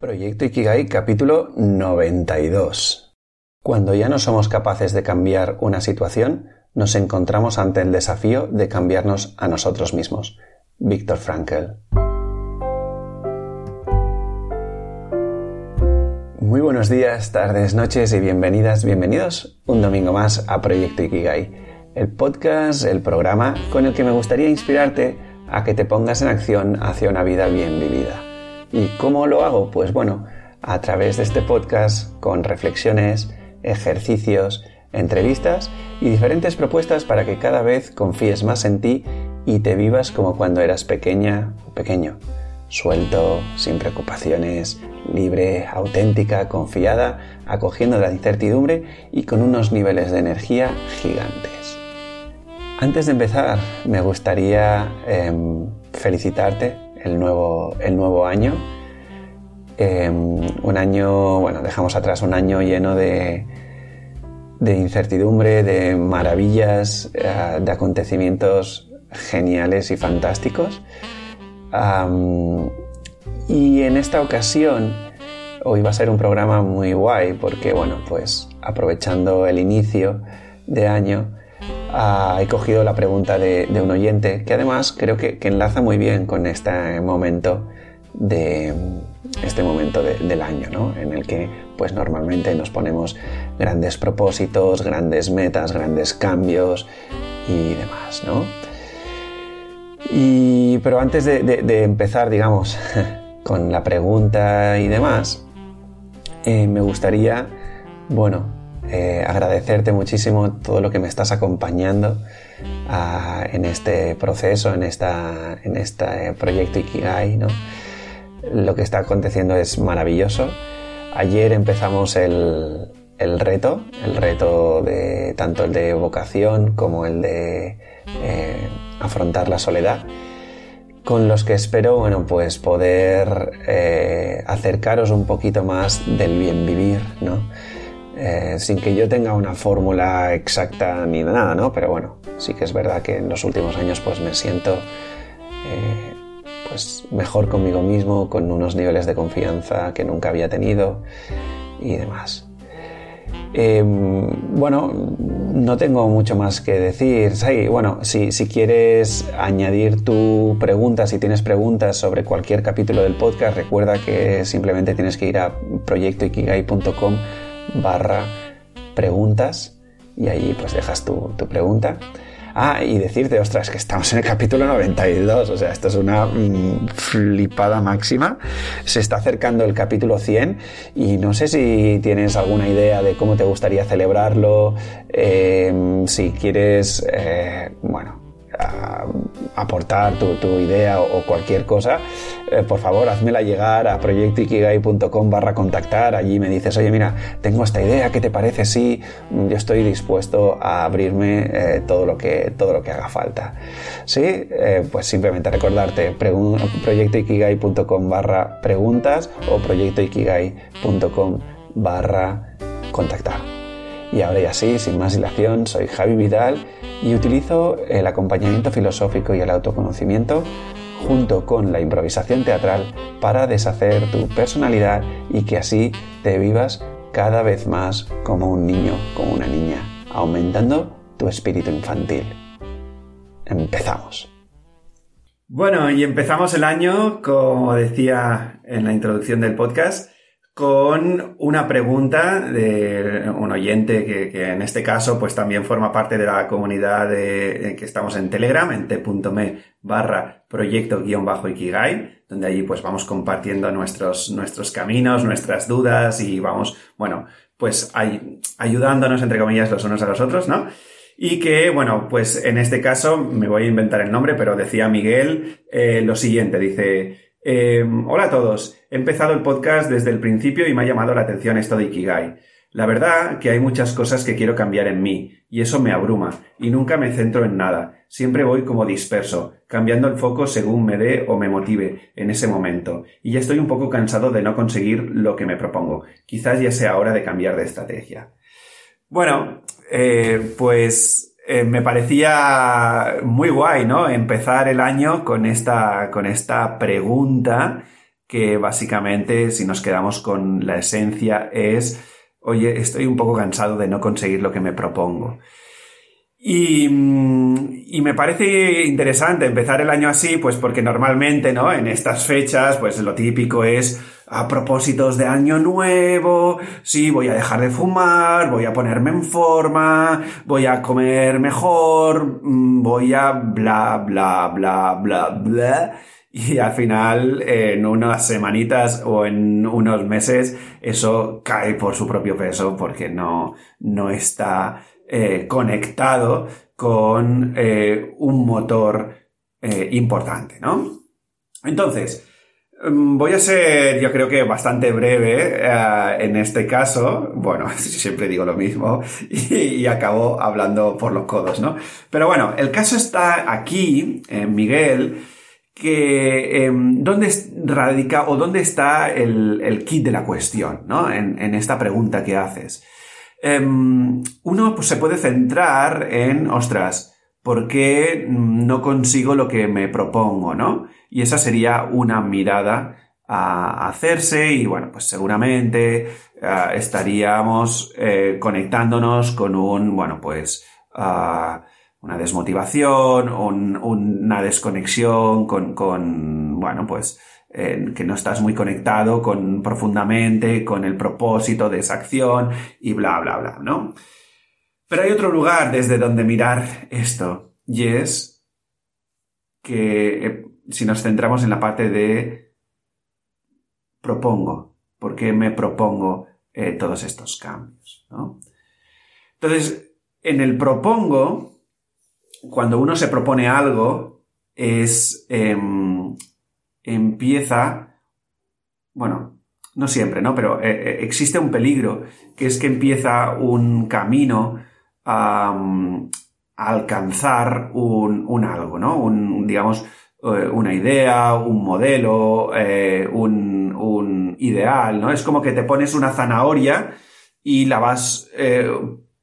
Proyecto Ikigai capítulo 92. Cuando ya no somos capaces de cambiar una situación, nos encontramos ante el desafío de cambiarnos a nosotros mismos. Víctor Frankl. Muy buenos días, tardes, noches y bienvenidas, bienvenidos un domingo más a Proyecto Ikigai, el podcast, el programa con el que me gustaría inspirarte a que te pongas en acción hacia una vida bien vivida. ¿Y cómo lo hago? Pues bueno, a través de este podcast con reflexiones, ejercicios, entrevistas y diferentes propuestas para que cada vez confíes más en ti y te vivas como cuando eras pequeña o pequeño. Suelto, sin preocupaciones, libre, auténtica, confiada, acogiendo la incertidumbre y con unos niveles de energía gigantes. Antes de empezar, me gustaría em, felicitarte el nuevo, el nuevo año. Em, un año, bueno, dejamos atrás un año lleno de, de incertidumbre, de maravillas, eh, de acontecimientos geniales y fantásticos. y en esta ocasión, hoy va a ser un programa muy guay porque, bueno, pues aprovechando el inicio de año, he cogido la pregunta de, un oyente que además creo que, enlaza muy bien con este momento de este momento del año, ¿no? En el que pues normalmente nos ponemos grandes propósitos, grandes metas, grandes cambios y demás, ¿no? Y, pero antes de, empezar, digamos, con la pregunta y demás, eh, me gustaría, bueno, eh, agradecerte muchísimo todo lo que me estás acompañando ah, en este proceso, en, esta, en este proyecto Ikigai. ¿no? Lo que está aconteciendo es maravilloso. Ayer empezamos el, el reto, el reto de tanto el de vocación como el de eh, afrontar la soledad con los que espero, bueno, pues poder eh, acercaros un poquito más del bien vivir, ¿no? Eh, sin que yo tenga una fórmula exacta ni nada, ¿no? Pero bueno, sí que es verdad que en los últimos años pues me siento eh, pues mejor conmigo mismo, con unos niveles de confianza que nunca había tenido y demás. Em, bueno, no tengo mucho más que decir. bueno, si, si, quieres añadir tu pregunta, si tienes preguntas sobre cualquier capítulo del podcast, recuerda que simplemente tienes que ir a proyectoikigai.com barra preguntas y ahí pues dejas tu, pregunta. Ah, y decirte, ostras, que estamos en el capítulo 92, o sea, esto es una mm, flipada máxima. Se está acercando el capítulo 100 y no sé si tienes alguna idea de cómo te gustaría celebrarlo, eh, si quieres, eh, bueno, aportar tu, idea o, cualquier cosa, eh, por favor, házmela llegar a proyectoikigai.com barra contactar. Allí me dices, oye, mira, tengo esta idea, ¿qué te parece? Sí, yo estoy dispuesto a abrirme eh, todo, lo que, todo lo que haga falta. Sí, eh, pues simplemente recordarte, proyectoikigai.com barra preguntas o proyectoikigai.com barra contactar. Y ahora ya sí, sin más dilación, soy Javi Vidal y utilizo el acompañamiento filosófico y el autoconocimiento junto con la improvisación teatral para deshacer tu personalidad y que así te vivas cada vez más como un niño, como una niña, aumentando tu espíritu infantil. Empezamos. Bueno, y empezamos el año, como decía en la introducción del podcast, con una pregunta de un oyente que, en este caso pues también forma parte de la comunidad de, que estamos en Telegram, en t.me barra proyecto guion bajo Ikigai, donde allí pues vamos compartiendo nuestros, nuestros caminos, nuestras dudas y vamos, bueno, pues ayudándonos entre comillas los unos a los otros, ¿no? Y que, bueno, pues en este caso me voy a inventar el nombre, pero decía Miguel eh, lo siguiente, dice, Em, hola a todos. He empezado el podcast desde el principio y me ha llamado la atención esto de Ikigai. La verdad que hay muchas cosas que quiero cambiar en mí, y eso me abruma, y nunca me centro en nada. Siempre voy como disperso, cambiando el foco según me dé o me motive en ese momento, y ya estoy un poco cansado de no conseguir lo que me propongo. Quizás ya sea hora de cambiar de estrategia. Bueno, eh, pues eh, me parecía muy guay, ¿no? Empezar el año con esta, con esta pregunta que básicamente, si nos quedamos con la esencia, es, oye, estoy un poco cansado de no conseguir lo que me propongo. Y, y, me parece interesante empezar el año así, pues porque normalmente, ¿no? En estas fechas, pues lo típico es a propósitos de año nuevo, sí, voy a dejar de fumar, voy a ponerme en forma, voy a comer mejor, mm, voy a bla, bla, bla, bla, bla. Y al final, en unas semanitas o en unos meses, eso cae por su propio peso porque no, no está eh, conectado con eh, un motor eh, importante, ¿no? Entonces, voy a ser, yo creo que bastante breve en este caso. Bueno, siempre digo lo mismo y, acabo hablando por los codos, ¿no? Pero bueno, el caso está aquí, Miguel, que em, dónde radica o dónde está el, kit de la cuestión, ¿no? en esta pregunta que haces. Em, uno pues, se puede centrar en, ostras, ¿por qué no consigo lo que me propongo, no? Y esa sería una mirada a hacerse y bueno, pues seguramente eh, estaríamos eh, conectándonos con un, bueno, pues ah, una desmotivación, una desconexión con, con, bueno, pues que no estás muy conectado con profundamente con el propósito de esa acción y bla, bla, bla, ¿no? Pero hay otro lugar desde donde mirar esto y es que eh, si nos centramos en la parte de propongo, ¿por qué me propongo eh, todos estos cambios? Entonces, en el propongo, cuando uno se propone algo, es em, empieza, bueno, no siempre, ¿no? Pero eh, existe un peligro, que es que empieza un camino alcanzar un, algo, ¿no? Un, digamos, eh, una idea, un modelo, un, un, ideal, ¿no? Es como que te pones una zanahoria y la vas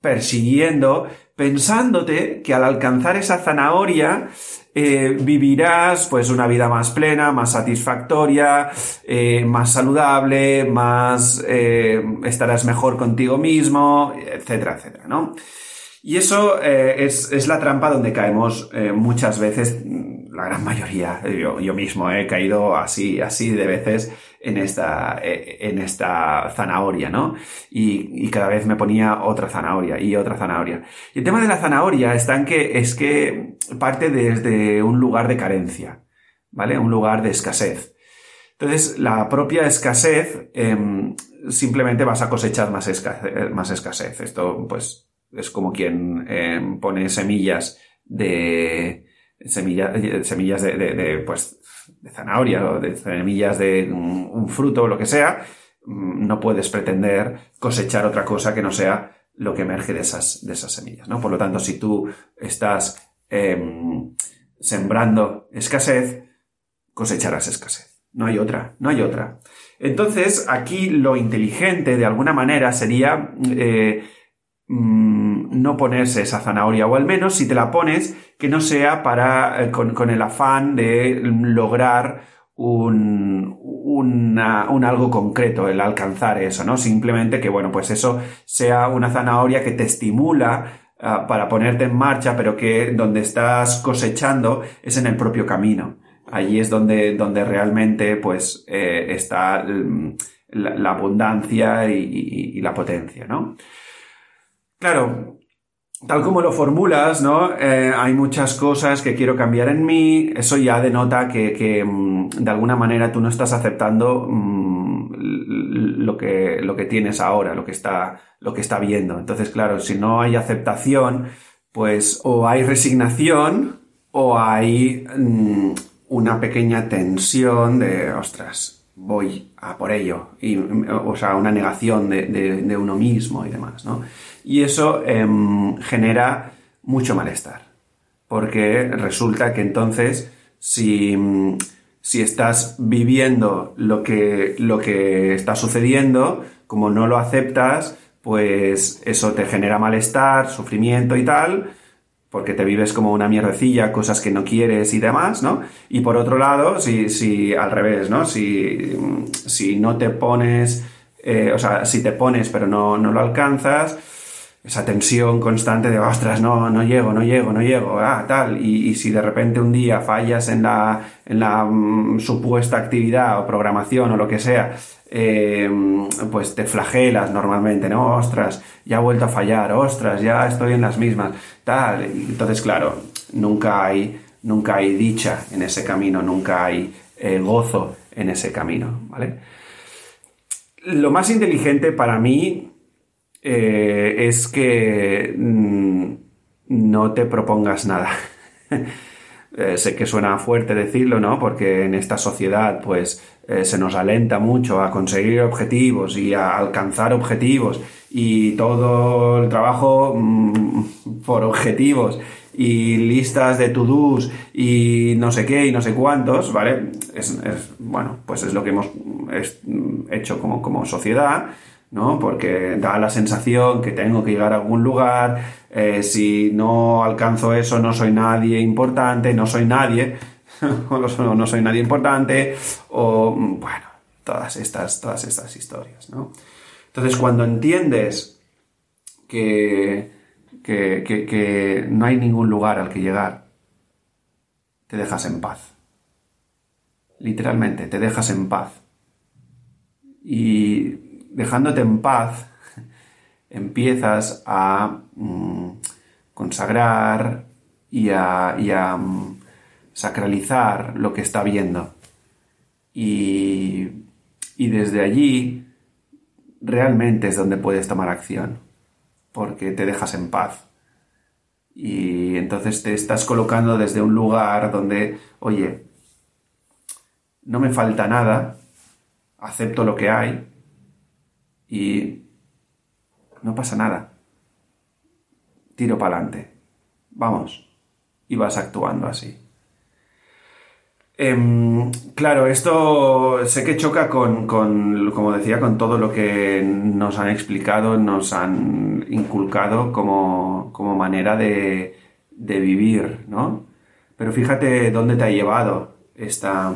persiguiendo pensándote que al alcanzar esa zanahoria eh, vivirás pues una vida más plena, más satisfactoria, eh, más saludable, más eh, estarás mejor contigo mismo, etcétera, etcétera, ¿no? Y eso es, es, la trampa donde caemos muchas veces, la gran mayoría, yo, yo mismo he caído así, así de veces en esta, eh, en esta zanahoria, ¿no? Y, cada vez me ponía otra zanahoria y otra zanahoria. Y el tema de la zanahoria está en que es que parte desde un lugar de carencia, ¿vale? Un lugar de escasez. Entonces, la propia escasez, em, simplemente vas a cosechar más escasez, más escasez. Esto, pues, es como quien em, pone semillas de, semillas, semillas de, de, pues, de zanahoria o de semillas de un, fruto o lo que sea, mm, no puedes pretender cosechar otra cosa que no sea lo que emerge de esas, de esas semillas, ¿no? Por lo tanto, si tú estás em, sembrando escasez, cosecharás escasez. No hay otra, no hay otra. Entonces, aquí lo inteligente, de alguna manera, sería eh, no ponerse esa zanahoria o al menos si te la pones que no sea para eh, con, el afán de lograr un, un, algo concreto, el alcanzar eso, ¿no? Simplemente que, bueno, pues eso sea una zanahoria que te estimula ah, para ponerte en marcha, pero que donde estás cosechando es en el propio camino. Allí es donde, donde realmente, pues, eh, está mm, la, abundancia y, y la potencia, ¿no? Claro, tal como lo formulas, ¿no? Eh, hay muchas cosas que quiero cambiar en mí. Eso ya denota que, mm, de alguna manera tú no estás aceptando mm, lo, que, lo que tienes ahora, lo que está, lo que está viendo. Entonces, claro, si no hay aceptación, pues o hay resignación o hay mm, una pequeña tensión de, ostras, voy a por ello. Y, o sea, una negación de, de uno mismo y demás, ¿no? Y eso em, genera mucho malestar. Porque resulta que entonces, si, si estás viviendo lo que, lo que está sucediendo, como no lo aceptas, pues eso te genera malestar, sufrimiento y tal, porque te vives como una mierdecilla, cosas que no quieres y demás, ¿no? Y por otro lado, si, si al revés, ¿no? Si, si no te pones, eh, o sea, si te pones pero no, no lo alcanzas, esa tensión constante de, ostras, no, no llego, no llego, no llego, ah, tal. Y, y si de repente un día fallas en la, en la mm, supuesta actividad o programación o lo que sea, eh, pues te flagelas normalmente, ¿no? Ostras, ya he vuelto a fallar, ostras, ya estoy en las mismas, tal. entonces, claro, nunca hay, nunca hay dicha en ese camino, nunca hay eh, gozo en ese camino, ¿vale? Lo más inteligente para mí eh, es que mm, no te propongas nada. Eh, sé que suena fuerte decirlo, ¿no? Porque en esta sociedad, pues, eh, se nos alenta mucho a conseguir objetivos y a alcanzar objetivos y todo el trabajo mm, por objetivos y listas de to-dos y no sé qué y no sé cuántos, ¿vale? Es, bueno, pues es lo que hemos hecho como, como sociedad ¿no? Porque da la sensación que tengo que llegar a algún lugar, eh, si no alcanzo eso no soy nadie importante, no soy nadie, o no soy nadie importante, o bueno, todas estas, todas estas historias, ¿no? Entonces, cuando entiendes que, que, que no hay ningún lugar al que llegar, te dejas en paz. Literalmente, te dejas en paz. Y dejándote en paz, empiezas a mm, consagrar y a, mm, sacralizar lo que está viendo. Y, y desde allí realmente es donde puedes tomar acción, porque te dejas en paz. Y entonces te estás colocando desde un lugar donde, oye, no me falta nada, acepto lo que hay, y no pasa nada. Tiro para adelante. Vamos. Y vas actuando así. Em, claro, esto sé que choca con, como decía, con todo lo que nos han explicado, nos han inculcado como, manera de, de, vivir, ¿no? Pero fíjate dónde te ha llevado esta,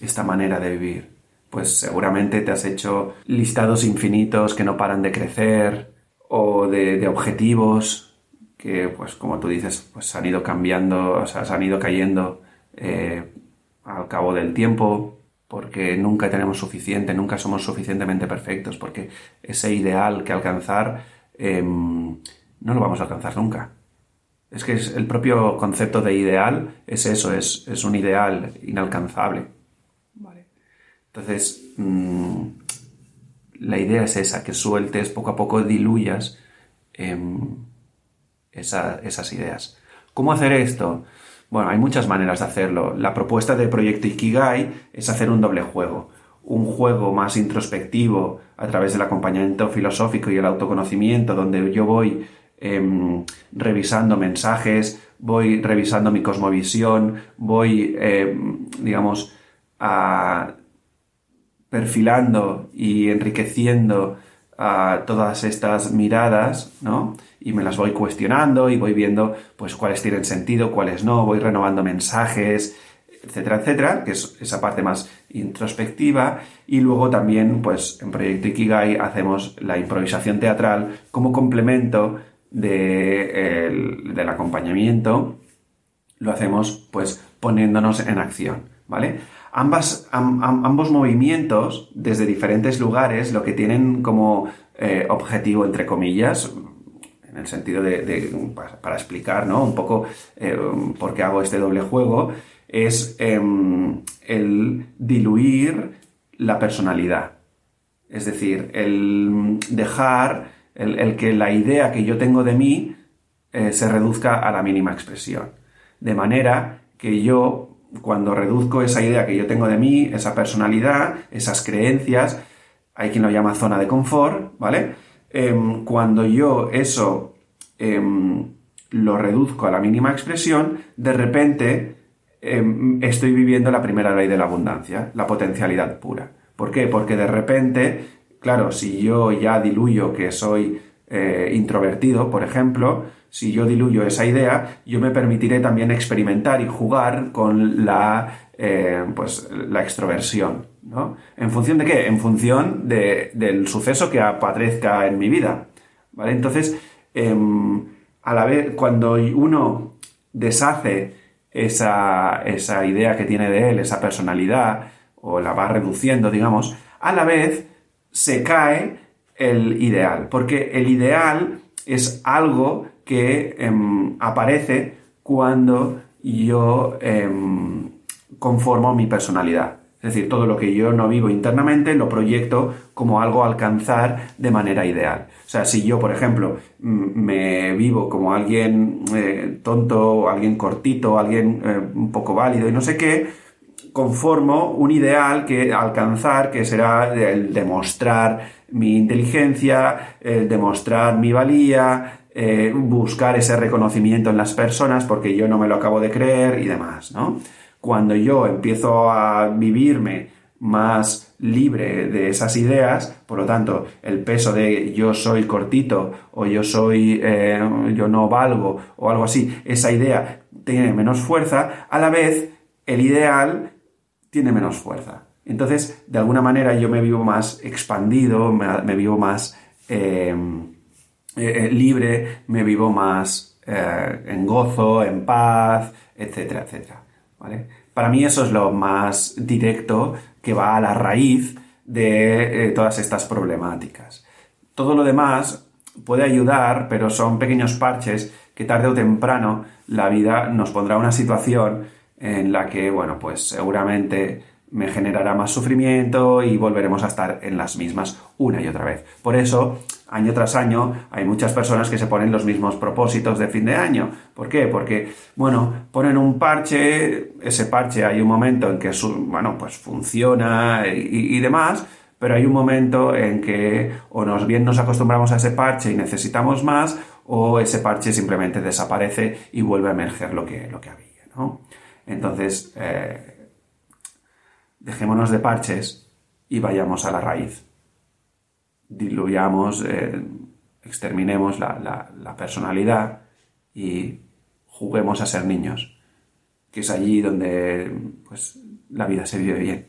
esta manera de vivir pues seguramente te has hecho listados infinitos que no paran de crecer o de, objetivos que, pues como tú dices, pues han ido cambiando, o sea, se han ido cayendo eh, al cabo del tiempo porque nunca tenemos suficiente, nunca somos suficientemente perfectos, porque ese ideal que alcanzar em, no lo vamos a alcanzar nunca. Es que es el propio concepto de ideal es eso, es, es un ideal inalcanzable. Entonces, mm, la idea es esa, que sueltes, poco a poco diluyas em, esas ideas. ¿Cómo hacer esto? Bueno, hay muchas maneras de hacerlo. La propuesta del proyecto Ikigai es hacer un doble juego. Un juego más introspectivo a través del acompañamiento filosófico y el autoconocimiento, donde yo voy em, revisando mensajes, voy revisando mi cosmovisión, voy, em, digamos, a perfilando y enriqueciendo a todas estas miradas, ¿no? Y me las voy cuestionando y voy viendo, pues, cuáles tienen sentido, cuáles no, voy renovando mensajes, etcétera, etcétera, que es esa parte más introspectiva. Y luego también, pues, en Proyecto Ikigai hacemos la improvisación teatral como complemento del acompañamiento. Lo hacemos, pues, poniéndonos en acción, ¿vale? Ambos movimientos, desde diferentes lugares, lo que tienen como eh, objetivo, entre comillas, en el sentido de, para, explicar ¿no? un poco eh, por qué hago este doble juego, es em, el diluir la personalidad. Es decir, el dejar el, que la idea que yo tengo de mí eh, se reduzca a la mínima expresión. De manera que yo cuando reduzco esa idea que yo tengo de mí, esa personalidad, esas creencias, hay quien lo llama zona de confort, ¿vale? Em, cuando yo eso em, lo reduzco a la mínima expresión, de repente em, estoy viviendo la primera ley de la abundancia, la potencialidad pura. ¿Por qué? Porque de repente, claro, si yo ya diluyo que soy eh, introvertido, por ejemplo, si yo diluyo esa idea, yo me permitiré también experimentar y jugar con la, eh, pues, la extroversión. ¿no? ¿En función de qué? En función del suceso que aparezca en mi vida. ¿Vale? Entonces, em, a la vez, cuando uno deshace esa, esa idea que tiene de él, esa personalidad, o la va reduciendo, digamos, a la vez se cae el ideal, porque el ideal es algo que em, aparece cuando yo em, conformo mi personalidad. Es decir, todo lo que yo no vivo internamente lo proyecto como algo a alcanzar de manera ideal. O sea, si yo, por ejemplo, me vivo como alguien eh, tonto, alguien cortito, alguien eh, un poco válido y no sé qué, conformo un ideal que alcanzar, que será el demostrar mi inteligencia, el demostrar mi valía, eh, buscar ese reconocimiento en las personas porque yo no me lo acabo de creer y demás, ¿no? Cuando yo empiezo a vivirme más libre de esas ideas, por lo tanto, el peso de yo soy cortito o yo soy, eh, yo no valgo o algo así, esa idea tiene menos fuerza, a la vez el ideal tiene menos fuerza. Entonces, de alguna manera yo me vivo más expandido, me, vivo más em, eh, eh, libre, me vivo más eh, en gozo, en paz, etcétera, etcétera. Para mí eso es lo más directo que va a la raíz de todas estas problemáticas. Todo lo demás puede ayudar, pero son pequeños parches que tarde o temprano la vida nos pondrá una situación en la que, bueno, pues seguramente me generará más sufrimiento y volveremos a estar en las mismas una y otra vez. Por eso, año tras año, hay muchas personas que se ponen los mismos propósitos de fin de año. ¿Por qué? Porque, bueno, ponen un parche, ese parche hay un momento en que, bueno, pues funciona y, demás, pero hay un momento en que o nos bien nos acostumbramos a ese parche y necesitamos más, o ese parche simplemente desaparece y vuelve a emerger lo que, lo que había, ¿no? Entonces, eh, dejémonos de parches y vayamos a la raíz. Diluyamos, eh, exterminemos la, personalidad y juguemos a ser niños, que es allí donde pues, la vida se vive bien.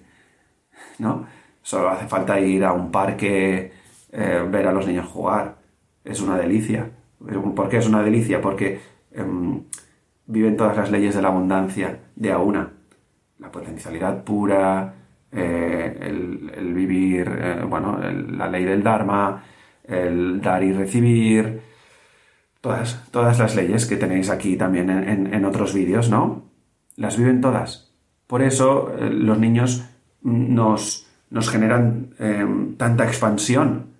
¿no? Solo hace falta ir a un parque, eh, ver a los niños jugar. Es una delicia. ¿Por qué es una delicia? Porque em, viven todas las leyes de la abundancia de a una. La potencialidad pura, eh, el, vivir, eh, bueno, la ley del Dharma, el dar y recibir, todas, todas las leyes que tenéis aquí también en, otros vídeos, ¿no? Las viven todas. Por eso eh, los niños nos, nos generan tanta expansión,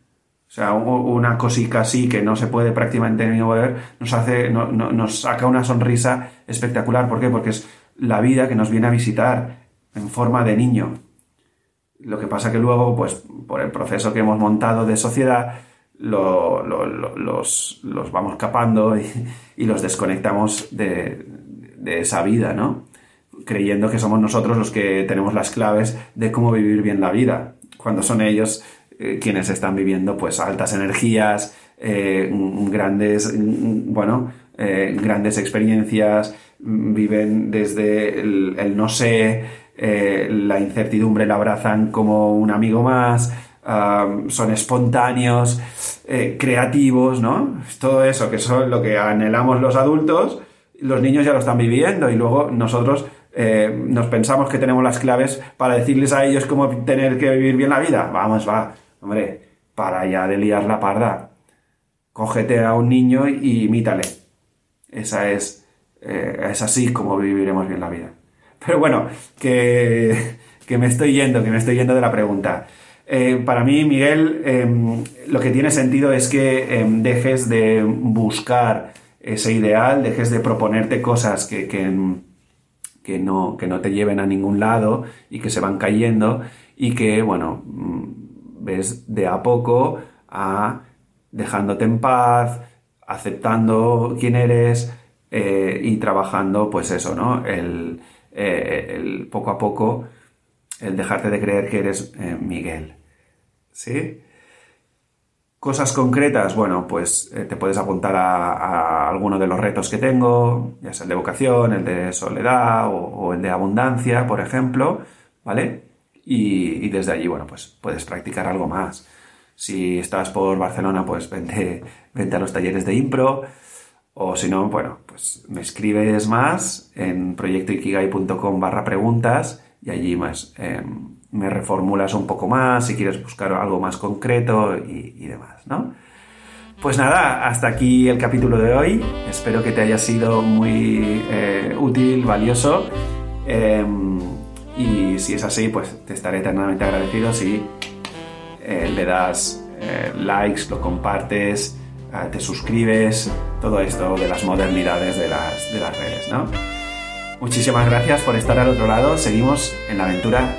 o sea, una cosica así que no se puede prácticamente ni mover, nos hace, nos saca una sonrisa espectacular. ¿Por qué? Porque es la vida que nos viene a visitar en forma de niño. Lo que pasa que luego, pues, por el proceso que hemos montado de sociedad, los, los, vamos capando y, los desconectamos de, de esa vida, ¿no? Creyendo que somos nosotros los que tenemos las claves de cómo vivir bien la vida, cuando son ellos eh, quienes están viviendo pues altas energías, eh, grandes, bueno, eh, grandes experiencias, viven desde el, no sé, la incertidumbre la abrazan como un amigo más, son espontáneos, creativos, ¿no? Todo eso que son lo que anhelamos los adultos, los niños ya lo están viviendo y luego nosotros nos pensamos que tenemos las claves para decirles a ellos cómo tener que vivir bien la vida. Vamos, va. Hombre, para ya de liar la parda, cógete a un niño y imítale. Esa es, eh, es así como viviremos bien la vida. Pero bueno, que, que, me estoy yendo, que me estoy yendo de la pregunta. Eh, para mí, Miguel, em, lo que tiene sentido es que em, dejes de buscar ese ideal, dejes de proponerte cosas que, que, no, que no te lleven a ningún lado y que se van cayendo y que, bueno, ves de a poco a dejándote en paz, aceptando quién eres eh, y trabajando, pues eso, ¿no? El, eh, poco a poco, el dejarte de creer que eres eh, Miguel. ¿Sí? Cosas concretas, bueno, pues te puedes apuntar a, a, alguno de los retos que tengo, ya sea el de vocación, el de soledad o, el de abundancia, por ejemplo, ¿vale? Y, desde allí, bueno, pues puedes practicar algo más. Si estás por Barcelona, pues vente, vente a los talleres de impro. O si no, bueno, pues me escribes más en proyectoikigai.com barra preguntas y allí más em, me reformulas un poco más si quieres buscar algo más concreto y, demás, ¿no? Pues nada, hasta aquí el capítulo de hoy. Espero que te haya sido muy eh, útil, valioso. Em, y si es así, pues te estaré eternamente agradecido si eh, le das eh, likes, lo compartes, te suscribes, todo esto de las modernidades de las, de las redes, ¿no? Muchísimas gracias por estar al otro lado. Seguimos en la aventura